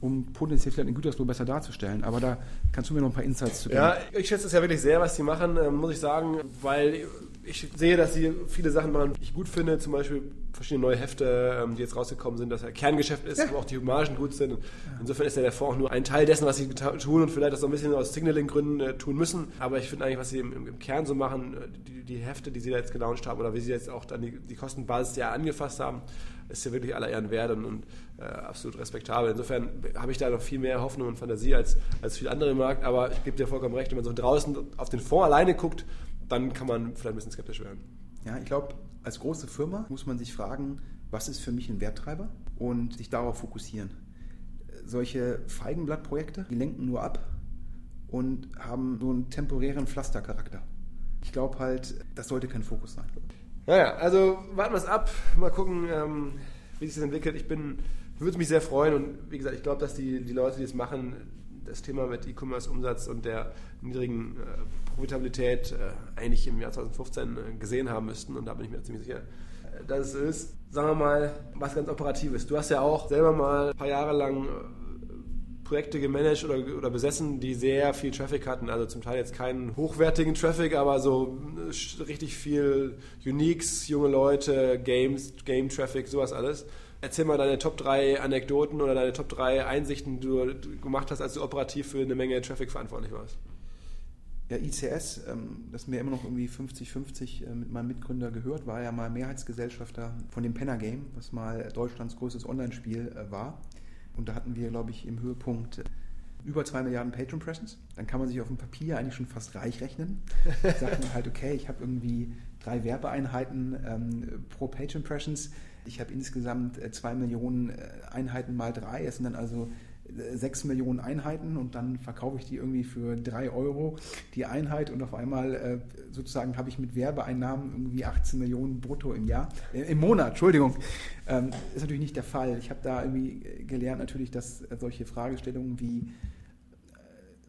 um potenziell vielleicht in Gütersloh besser darzustellen. Aber da kannst du mir noch ein paar Insights zu geben. Ja, ich schätze es ja wirklich sehr, was sie machen, ähm, muss ich sagen, weil ich sehe, dass sie viele Sachen machen, die ich gut finde, zum Beispiel verschiedene neue Hefte, ähm, die jetzt rausgekommen sind, dass er Kerngeschäft ist, ja. wo auch die Margen gut sind. Insofern ist ja der Fonds auch nur ein Teil dessen, was sie tun und vielleicht das so ein bisschen aus Signaling-Gründen äh, tun müssen. Aber ich finde eigentlich, was sie im, im, Kern so machen, äh, die, die, Hefte, die sie da jetzt gelauncht haben oder wie sie jetzt auch dann die, die Kostenbasis ja angefasst haben, ist ja wirklich aller Ehren wert und, und äh, absolut respektabel. Insofern habe ich da noch viel mehr Hoffnung und Fantasie als, als viele andere im Markt. Aber ich gebe dir vollkommen recht, wenn man so draußen auf den Fonds alleine guckt, dann kann man vielleicht ein bisschen skeptisch werden. Ja, ich glaube, als große Firma muss man sich fragen, was ist für mich ein Werttreiber und sich darauf fokussieren. Solche Feigenblattprojekte, die lenken nur ab und haben so einen temporären Pflastercharakter. Ich glaube halt, das sollte kein Fokus sein. Naja, also warten wir es ab, mal gucken, ähm, wie sich das entwickelt. Ich bin, würde mich sehr freuen und wie gesagt, ich glaube, dass die, die Leute, die es machen, das Thema mit E-Commerce-Umsatz und der niedrigen äh, Profitabilität äh, eigentlich im Jahr 2015 äh, gesehen haben müssten. Und da bin ich mir ziemlich sicher, äh, dass es ist. Sagen wir mal, was ganz Operatives. Du hast ja auch selber mal ein paar Jahre lang äh, Projekte gemanagt oder, oder besessen, die sehr viel Traffic hatten. Also zum Teil jetzt keinen hochwertigen Traffic, aber so äh, richtig viel Uniques, junge Leute, Games, Game Traffic, sowas alles. Erzähl mal deine Top 3 Anekdoten oder deine Top 3 Einsichten, die du gemacht hast, als du operativ für eine Menge Traffic verantwortlich warst. Ja, ICS, ähm, das mir immer noch irgendwie 50-50 äh, mit meinem Mitgründer gehört, war ja mal Mehrheitsgesellschafter von dem Penner Game, was mal Deutschlands größtes Online-Spiel äh, war. Und da hatten wir, glaube ich, im Höhepunkt über zwei Milliarden Patreon Presence. Dann kann man sich auf dem Papier eigentlich schon fast reich rechnen. Sagt man halt, okay, ich habe irgendwie drei Werbeeinheiten ähm, pro Patreon Presence. Ich habe insgesamt äh, zwei Millionen äh, Einheiten mal drei. Es sind dann also äh, sechs Millionen Einheiten und dann verkaufe ich die irgendwie für drei Euro die Einheit und auf einmal sozusagen habe ich mit Werbeeinnahmen irgendwie 18 Millionen brutto im Jahr, im Monat, Entschuldigung. Ähm, ist natürlich nicht der Fall. Ich habe da irgendwie gelernt natürlich, dass solche Fragestellungen wie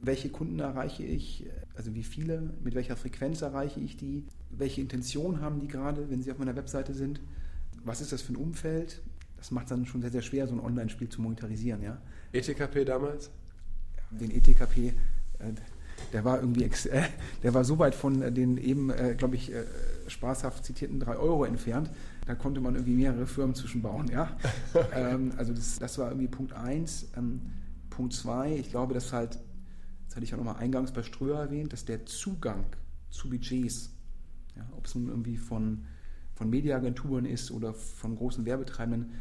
welche Kunden erreiche ich, also wie viele, mit welcher Frequenz erreiche ich die, welche Intention haben die gerade, wenn sie auf meiner Webseite sind, was ist das für ein Umfeld, das macht es dann schon sehr, sehr schwer, so ein Online-Spiel zu monetarisieren. Ja? ETKP damals? Den ETKP, äh, der war irgendwie, äh, der war so weit von den eben, äh, glaube ich, spaßhaft zitierten 3 Euro entfernt, da konnte man irgendwie mehrere Firmen zwischenbauen. Ja? ähm, also das, das war irgendwie Punkt 1. Ähm, Punkt 2, ich glaube, dass halt das hatte ich auch nochmal eingangs bei Ströer erwähnt, dass der Zugang zu Budgets, ja, ob es nun irgendwie von, von Mediaagenturen ist oder von großen Werbetreibenden,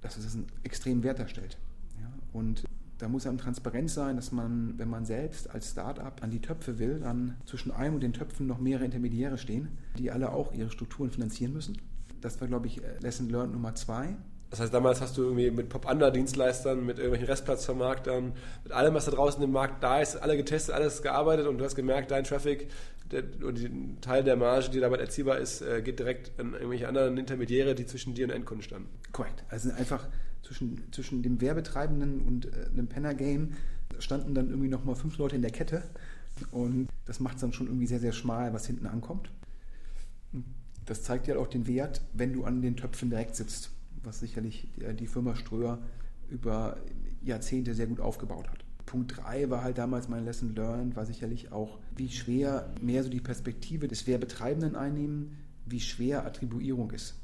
dass es einen extremen Wert darstellt. Ja, und da muss einem transparent sein, dass man, wenn man selbst als Start-up an die Töpfe will, dann zwischen einem und den Töpfen noch mehrere Intermediäre stehen, die alle auch ihre Strukturen finanzieren müssen. Das war, glaube ich, Lesson Learned Nummer zwei. Das heißt, damals hast du irgendwie mit Pop-Under-Dienstleistern, mit irgendwelchen Restplatzvermarktern, mit allem, was da draußen im Markt da ist, alle getestet, alles gearbeitet und du hast gemerkt, dein Traffic oder die, Teil der Marge, die damit erzielbar ist, äh, geht direkt an irgendwelche anderen Intermediäre, die zwischen dir und Endkunden standen. Korrekt. Also einfach zwischen, zwischen dem Werbetreibenden und äh, einem Penner-Game standen dann irgendwie nochmal fünf Leute in der Kette und das macht es dann schon irgendwie sehr, sehr schmal, was hinten ankommt. Das zeigt ja auch den Wert, wenn du an den Töpfen direkt sitzt was sicherlich die Firma Ströer über Jahrzehnte sehr gut aufgebaut hat. Punkt 3 war halt damals mein Lesson Learned, war sicherlich auch, wie schwer mehr so die Perspektive des Werbetreibenden einnehmen, wie schwer Attribuierung ist.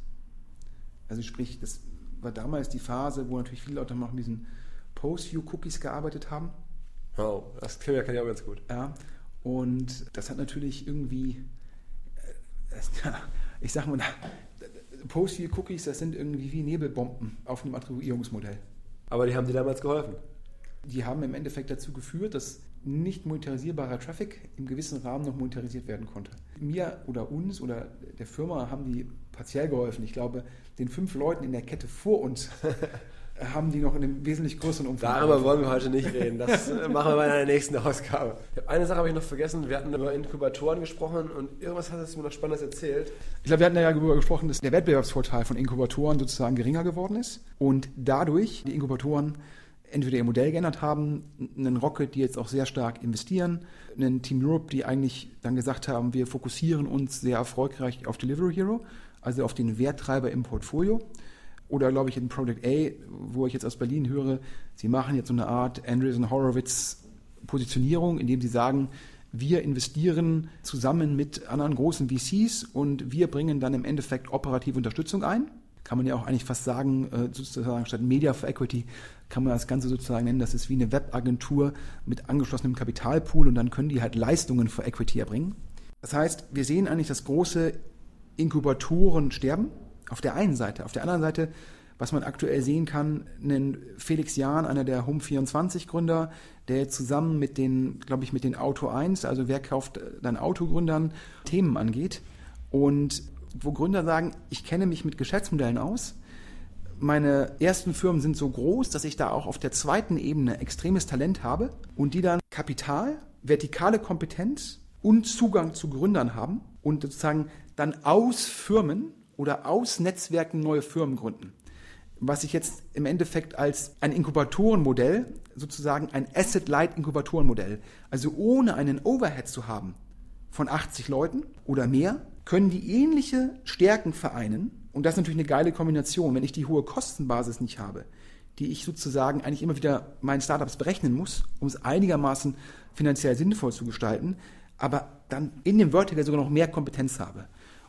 Also sprich, das war damals die Phase, wo natürlich viele Leute noch mit diesen Post-View-Cookies gearbeitet haben. Oh, das kenne ich auch ganz gut. Ja, und das hat natürlich irgendwie, äh, ich sag mal, Post-View-Cookies, das sind irgendwie wie Nebelbomben auf einem Attribuierungsmodell. Aber die haben dir damals geholfen? Die haben im Endeffekt dazu geführt, dass nicht monetarisierbarer Traffic im gewissen Rahmen noch monetarisiert werden konnte. Mir oder uns oder der Firma haben die partiell geholfen. Ich glaube, den fünf Leuten in der Kette vor uns haben die noch in einem wesentlich größeren Umfang. Darüber wollen wir heute nicht reden. Das äh, machen wir bei einer nächsten Ausgabe. Eine Sache habe ich noch vergessen. Wir hatten über Inkubatoren gesprochen und irgendwas hast du mir noch Spannendes erzählt. Ich glaube, wir hatten ja darüber gesprochen, dass der Wettbewerbsvorteil von Inkubatoren sozusagen geringer geworden ist und dadurch die Inkubatoren entweder ihr Modell geändert haben, einen Rocket, die jetzt auch sehr stark investieren, einen Team Europe, die eigentlich dann gesagt haben, wir fokussieren uns sehr erfolgreich auf Delivery Hero, also auf den Werttreiber im Portfolio oder glaube ich in Project A, wo ich jetzt aus Berlin höre, sie machen jetzt so eine Art Andreessen Horowitz Positionierung, indem sie sagen, wir investieren zusammen mit anderen großen VCs und wir bringen dann im Endeffekt operative Unterstützung ein. Kann man ja auch eigentlich fast sagen, äh, sozusagen statt Media for Equity kann man das Ganze sozusagen nennen, das ist wie eine Webagentur mit angeschlossenem Kapitalpool und dann können die halt Leistungen für Equity erbringen. Das heißt, wir sehen eigentlich, dass große Inkubatoren sterben auf der einen Seite. Auf der anderen Seite, was man aktuell sehen kann, einen Felix Jahn, einer der Home24-Gründer, der zusammen mit den, glaube ich, mit den Auto 1, also wer kauft dann Autogründern, Themen angeht. Und wo Gründer sagen, ich kenne mich mit Geschäftsmodellen aus. Meine ersten Firmen sind so groß, dass ich da auch auf der zweiten Ebene extremes Talent habe und die dann Kapital, vertikale Kompetenz und Zugang zu Gründern haben und sozusagen dann aus Firmen oder aus Netzwerken neue Firmen gründen. Was ich jetzt im Endeffekt als ein Inkubatorenmodell, sozusagen ein Asset-Light-Inkubatorenmodell, also ohne einen Overhead zu haben von 80 Leuten oder mehr, können die ähnliche Stärken vereinen. Und das ist natürlich eine geile Kombination. Wenn ich die hohe Kostenbasis nicht habe, die ich sozusagen eigentlich immer wieder meinen Startups berechnen muss, um es einigermaßen finanziell sinnvoll zu gestalten, aber dann in dem Vertical sogar noch mehr Kompetenz habe.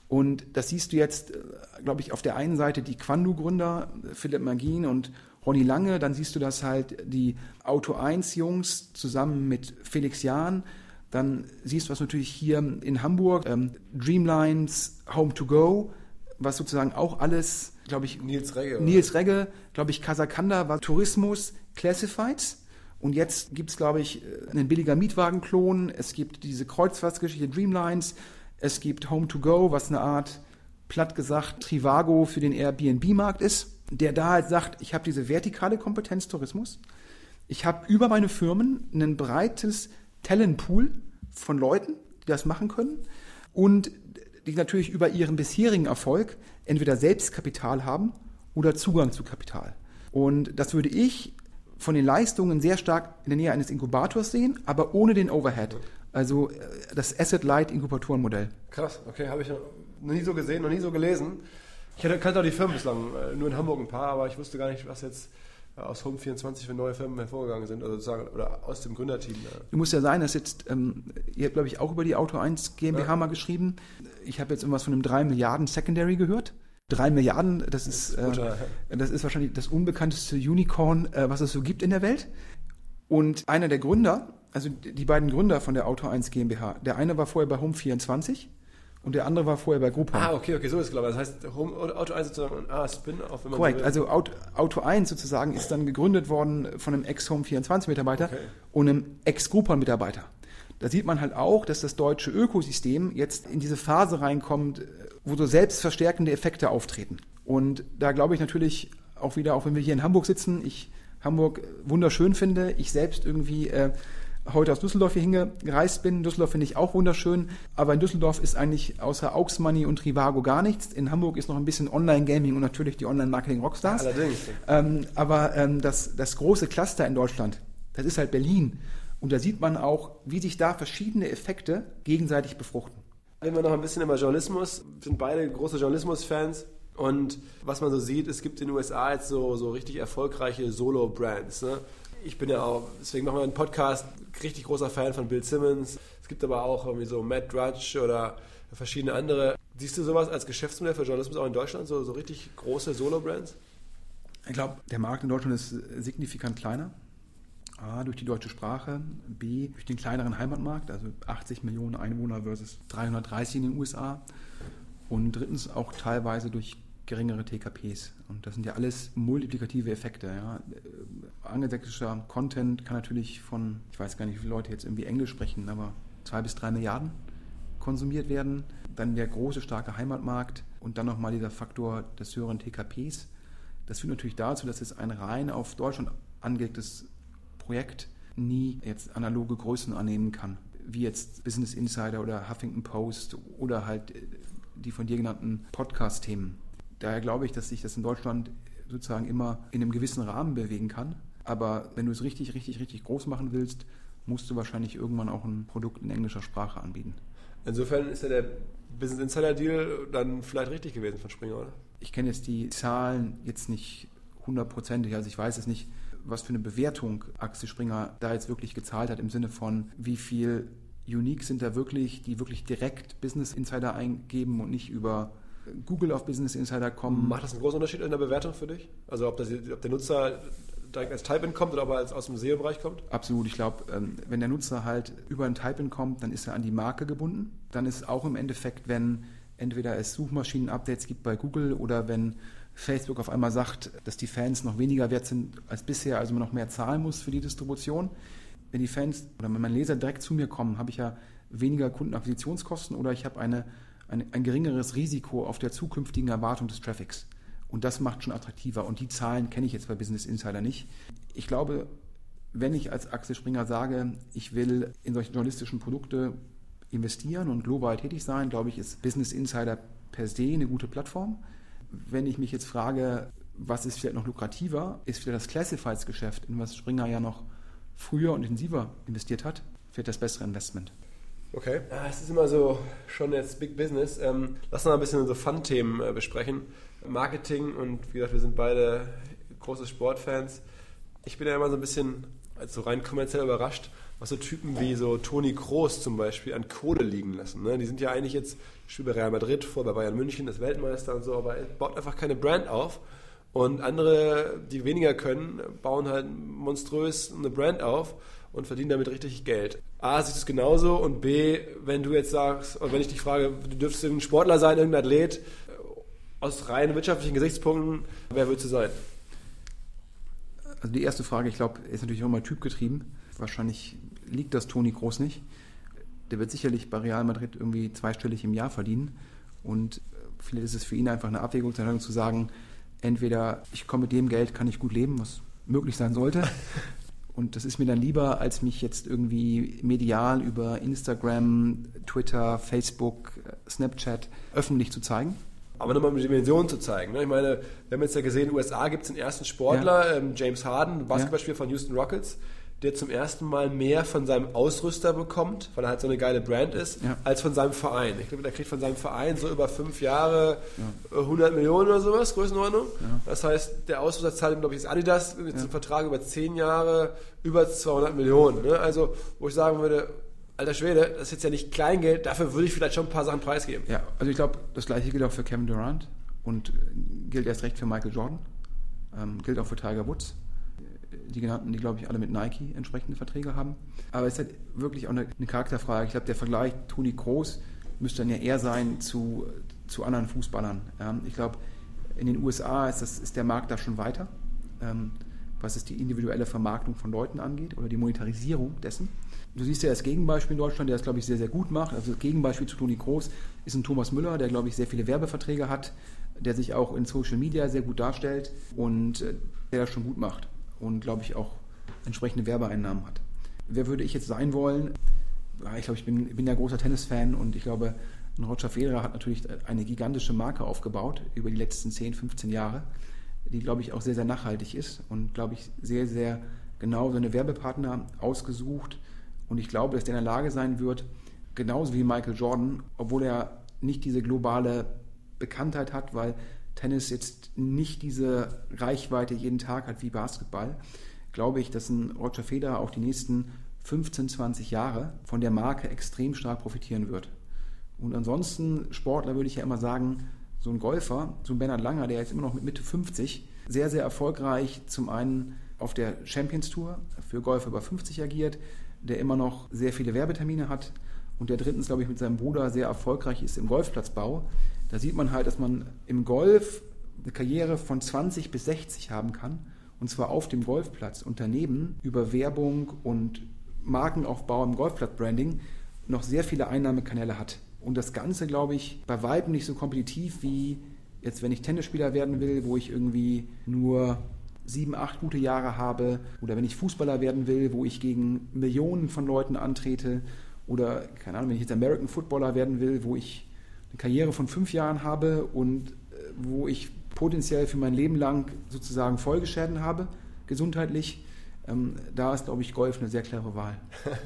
Und das siehst du jetzt, äh, glaube ich, auf der einen Seite die Quandu-Gründer, Philipp Magin und Ronny Lange, dann siehst du das halt die Auto 1 Jungs zusammen mit Felix Jahn, dann siehst du was natürlich hier in Hamburg, ähm, Dreamlines, Home to Go, was sozusagen auch alles glaube ich, Nils Regge. Nils Regge, glaube ich, Casacanda war Tourismus Classifieds. Und jetzt gibt es, glaube ich, einen billiger Mietwagenklon. Es gibt diese Kreuzfahrtsgeschichte Dreamlines. Es gibt Home to Go, was eine Art, platt gesagt, Trivago für den Airbnb-Markt ist, der da halt sagt, ich habe diese vertikale Kompetenz Tourismus. Ich habe über meine Firmen ein breites Talentpool von Leuten, die das machen können und die natürlich über ihren bisherigen Erfolg entweder Selbstkapital haben oder Zugang zu Kapital. Und das würde ich von den Leistungen sehr stark in der Nähe eines Inkubators sehen, aber ohne den Overhead. Also äh, das Asset-Light-Inkubatorenmodell. Krass, okay, habe ich noch nie so gesehen, noch nie so gelesen. Ich kannte auch die Firmen bislang, äh, nur in Hamburg ein paar, aber ich wusste gar nicht, was jetzt äh, aus Home24 für neue Firmen hervorgegangen sind, also sozusagen, oder aus dem Gründerteam. Du musst ja sein, dass jetzt, ähm, ihr habt, glaube ich, auch über die Auto 1 GmbH ja. mal geschrieben. Ich habe jetzt irgendwas von einem 3 Milliarden Secondary gehört. 3 Milliarden, das ist, äh, das ist wahrscheinlich das unbekannteste Unicorn, äh, was es so gibt in der Welt. Und einer der Gründer, also die beiden Gründer von der Auto 1 GmbH, der eine war vorher bei Home24 und der andere war vorher bei Groupon. Ah, okay, okay, so ist es, glaube ich. Das heißt, Home, Auto 1 sozusagen ah, Spin-off, wenn man Korrekt, so also Auto, Auto 1 sozusagen ist dann gegründet worden von einem Ex-Home24-Mitarbeiter okay. und einem Ex-Groupon-Mitarbeiter. Da sieht man halt auch, dass das deutsche Ökosystem jetzt in diese Phase reinkommt, wo so selbstverstärkende Effekte auftreten. Und da glaube ich natürlich auch wieder, auch wenn wir hier in Hamburg sitzen, ich Hamburg wunderschön finde, ich selbst irgendwie äh, heute aus Düsseldorf hier hingereist bin. Düsseldorf finde ich auch wunderschön, aber in Düsseldorf ist eigentlich außer Aux Money und Trivago gar nichts. In Hamburg ist noch ein bisschen Online-Gaming und natürlich die Online-Marketing-Rockstars. Allerdings. Ähm, aber ähm, das, das große Cluster in Deutschland, das ist halt Berlin. Und da sieht man auch, wie sich da verschiedene Effekte gegenseitig befruchten. Wir noch ein bisschen über Journalismus. Wir sind beide große Journalismus-Fans. Und was man so sieht, es gibt in den USA jetzt so, so richtig erfolgreiche Solo-Brands. Ne? Ich bin ja auch, deswegen machen wir einen Podcast, richtig großer Fan von Bill Simmons. Es gibt aber auch irgendwie so Matt Drudge oder verschiedene andere. Siehst du sowas als Geschäftsmodell für Journalismus auch in Deutschland, so, so richtig große Solo-Brands? Ich glaube, der Markt in Deutschland ist signifikant kleiner. A, durch die deutsche Sprache, B, durch den kleineren Heimatmarkt, also 80 Millionen Einwohner versus 330 in den USA und drittens auch teilweise durch geringere TKPs. Und das sind ja alles multiplikative Effekte. Ja. Äh, angelsächsischer Content kann natürlich von, ich weiß gar nicht, wie viele Leute jetzt irgendwie Englisch sprechen, aber zwei bis drei Milliarden konsumiert werden. Dann der große, starke Heimatmarkt und dann nochmal dieser Faktor des höheren TKPs. Das führt natürlich dazu, dass es ein rein auf Deutschland angelegtes Projekt nie jetzt analoge Größen annehmen kann, wie jetzt Business Insider oder Huffington Post oder halt äh, die von dir genannten Podcast-Themen. Daher glaube ich, dass sich das in Deutschland sozusagen immer in einem gewissen Rahmen bewegen kann. Aber wenn du es richtig, richtig, richtig groß machen willst, musst du wahrscheinlich irgendwann auch ein Produkt in englischer Sprache anbieten. Insofern ist ja der Business Insider Deal dann vielleicht richtig gewesen von Springer, oder? Ich kenne jetzt die Zahlen jetzt nicht hundertprozentig, also ich weiß es nicht was für eine Bewertung Axel Springer da jetzt wirklich gezahlt hat, im Sinne von, wie viel Unique sind da wirklich, die wirklich direkt Business Insider eingeben und nicht über Google auf Business Insider kommen. Macht das einen großen Unterschied in der Bewertung für dich? Also ob, das, ob der Nutzer direkt als Type-In kommt oder ob er aus dem SEO-Bereich kommt? Absolut. Ich glaube, ähm, wenn der Nutzer halt über ein Type-In kommt, dann ist er an die Marke gebunden. Dann ist auch im Endeffekt, wenn entweder es Suchmaschinen-Updates gibt bei Google oder wenn Facebook auf einmal sagt, dass die Fans noch weniger wert sind als bisher, also man noch mehr zahlen muss für die Distribution. Wenn die Fans oder wenn meine Leser direkt zu mir kommen, habe ich ja weniger Kundenakquisitionskosten oder ich habe eine, eine, ein geringeres Risiko auf der zukünftigen Erwartung des Traffics. Und das macht schon attraktiver. Und die Zahlen kenne ich jetzt bei Business Insider nicht. Ich glaube, wenn ich als Axel Springer sage, ich will in solche journalistischen Produkte investieren und global tätig sein, glaube ich, ist Business Insider per se eine gute Plattform. Wenn ich mich jetzt frage, was ist vielleicht noch lukrativer, ist vielleicht das Classifieds-Geschäft, in was Springer ja noch früher und intensiver investiert hat, vielleicht das bessere Investment. Okay. Ja, es ist immer so schon jetzt Big Business. Ähm, lass uns mal ein bisschen so Fun-Themen äh, besprechen. Marketing und wie gesagt, wir sind beide große Sportfans. Ich bin ja immer so ein bisschen also rein kommerziell überrascht, was so Typen wie so Toni Kroos zum Beispiel an Kohle liegen lassen. Ne? Die sind ja eigentlich jetzt, spielt bei Real Madrid vor, bei Bayern München, das Weltmeister und so, aber er baut einfach keine Brand auf. Und andere, die weniger können, bauen halt monströs eine Brand auf und verdienen damit richtig Geld. A, siehst du es genauso und B, wenn du jetzt sagst, oder wenn ich dich frage, du dürftest irgendein Sportler sein, irgendein Athlet aus rein wirtschaftlichen Gesichtspunkten, wer würdest du sein? Also die erste Frage, ich glaube, ist natürlich auch mal typgetrieben. Wahrscheinlich liegt das Toni Groß nicht. Der wird sicherlich bei Real Madrid irgendwie zweistellig im Jahr verdienen. Und vielleicht ist es für ihn einfach eine Abwägung zu sagen, entweder ich komme mit dem Geld, kann ich gut leben, was möglich sein sollte. Und das ist mir dann lieber, als mich jetzt irgendwie medial über Instagram, Twitter, Facebook, Snapchat öffentlich zu zeigen. Aber nochmal um die Dimension zu zeigen. Ne? Ich meine, wir haben jetzt ja gesehen, in den USA gibt es den ersten Sportler, ja. Ähm, James Harden, Basketballspieler ja. von Houston Rockets der zum ersten Mal mehr von seinem Ausrüster bekommt, weil er halt so eine geile Brand ist, ja. als von seinem Verein. Ich glaube, der kriegt von seinem Verein so über fünf Jahre ja. 100 Millionen oder sowas, Größenordnung. Ja. Das heißt, der Ausrüster zahlt ihm, glaube ich, ist Adidas mit einem Vertrag über zehn Jahre über 200 Millionen. Ne? Also, wo ich sagen würde, alter Schwede, das ist jetzt ja nicht Kleingeld, dafür würde ich vielleicht schon ein paar Sachen preisgeben. Ja, also ich glaube, das gleiche gilt auch für Kevin Durant und gilt erst recht für Michael Jordan, ähm, gilt auch für Tiger Woods die genannten, die glaube ich alle mit Nike entsprechende Verträge haben. Aber es ist halt wirklich auch eine, eine Charakterfrage. Ich glaube, der Vergleich Toni Kroos müsste dann ja eher sein zu, zu anderen Fußballern. Ja, ich glaube, in den USA ist, das, ist der Markt da schon weiter, ähm, was es die individuelle Vermarktung von Leuten angeht oder die Monetarisierung dessen. Du siehst ja das Gegenbeispiel in Deutschland, der das, glaube ich, sehr, sehr gut macht. Also das Gegenbeispiel zu Toni Kroos ist ein Thomas Müller, der, glaube ich, sehr viele Werbeverträge hat, der sich auch in Social Media sehr gut darstellt und äh, der das schon gut macht und, glaube ich, auch entsprechende Werbeeinnahmen hat. Wer würde ich jetzt sein wollen? Ich glaube, ich bin, bin ja großer Tennisfan und ich glaube, Roger Federer hat natürlich eine gigantische Marke aufgebaut über die letzten 10, 15 Jahre, die, glaube ich, auch sehr, sehr nachhaltig ist und, glaube ich, sehr, sehr genau seine Werbepartner ausgesucht. Und ich glaube, dass der in der Lage sein wird, genauso wie Michael Jordan, obwohl er nicht diese globale Bekanntheit hat, weil Tennis jetzt nicht diese Reichweite jeden Tag hat wie Basketball, glaube ich, dass ein Roger Federer auch die nächsten 15, 20 Jahre von der Marke extrem stark profitieren wird. Und ansonsten, Sportler würde ich ja immer sagen, so ein Golfer, so ein Bernhard Langer, der jetzt immer noch mit Mitte 50 sehr, sehr erfolgreich zum einen auf der Champions Tour für Golfer über 50 agiert, der immer noch sehr viele Werbetermine hat und der drittens, glaube ich, mit seinem Bruder sehr erfolgreich ist im Golfplatzbau. Da sieht man halt, dass man im Golf eine Karriere von 20 bis 60 haben kann. Und zwar auf dem Golfplatz und daneben über Werbung und Markenaufbau im Golfplatz-Branding noch sehr viele Einnahmekanäle hat. Und das Ganze, glaube ich, bei weitem nicht so kompetitiv wie jetzt, wenn ich Tennisspieler werden will, wo ich irgendwie nur sieben, acht gute Jahre habe. Oder wenn ich Fußballer werden will, wo ich gegen Millionen von Leuten antrete. Oder, keine Ahnung, wenn ich jetzt American Footballer werden will, wo ich eine Karriere von fünf Jahren habe und äh, wo ich potenziell für mein Leben lang sozusagen Folgeschäden habe, gesundheitlich, ähm, da ist, glaube ich, Golf eine sehr klare Wahl.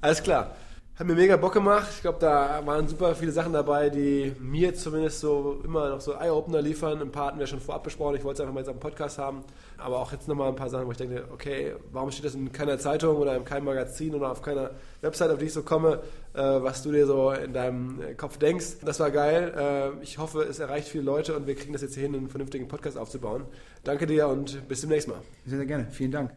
Alles klar. Hat mir mega Bock gemacht. Ich glaube, da waren super viele Sachen dabei, die mir zumindest so immer noch so Eye-Opener liefern. Ein paar hatten wir schon vorab besprochen. Ich wollte es einfach mal jetzt am Podcast haben. Aber auch jetzt nochmal ein paar Sachen, wo ich denke, okay, warum steht das in keiner Zeitung oder in keinem Magazin oder auf keiner Website, auf die ich so komme, was du dir so in deinem Kopf denkst. Das war geil. Äh, ich hoffe, es erreicht viele Leute und wir kriegen das jetzt hier hin, einen vernünftigen Podcast aufzubauen. Danke dir und bis zum nächsten Mal. Sehr, sehr gerne. Vielen Dank.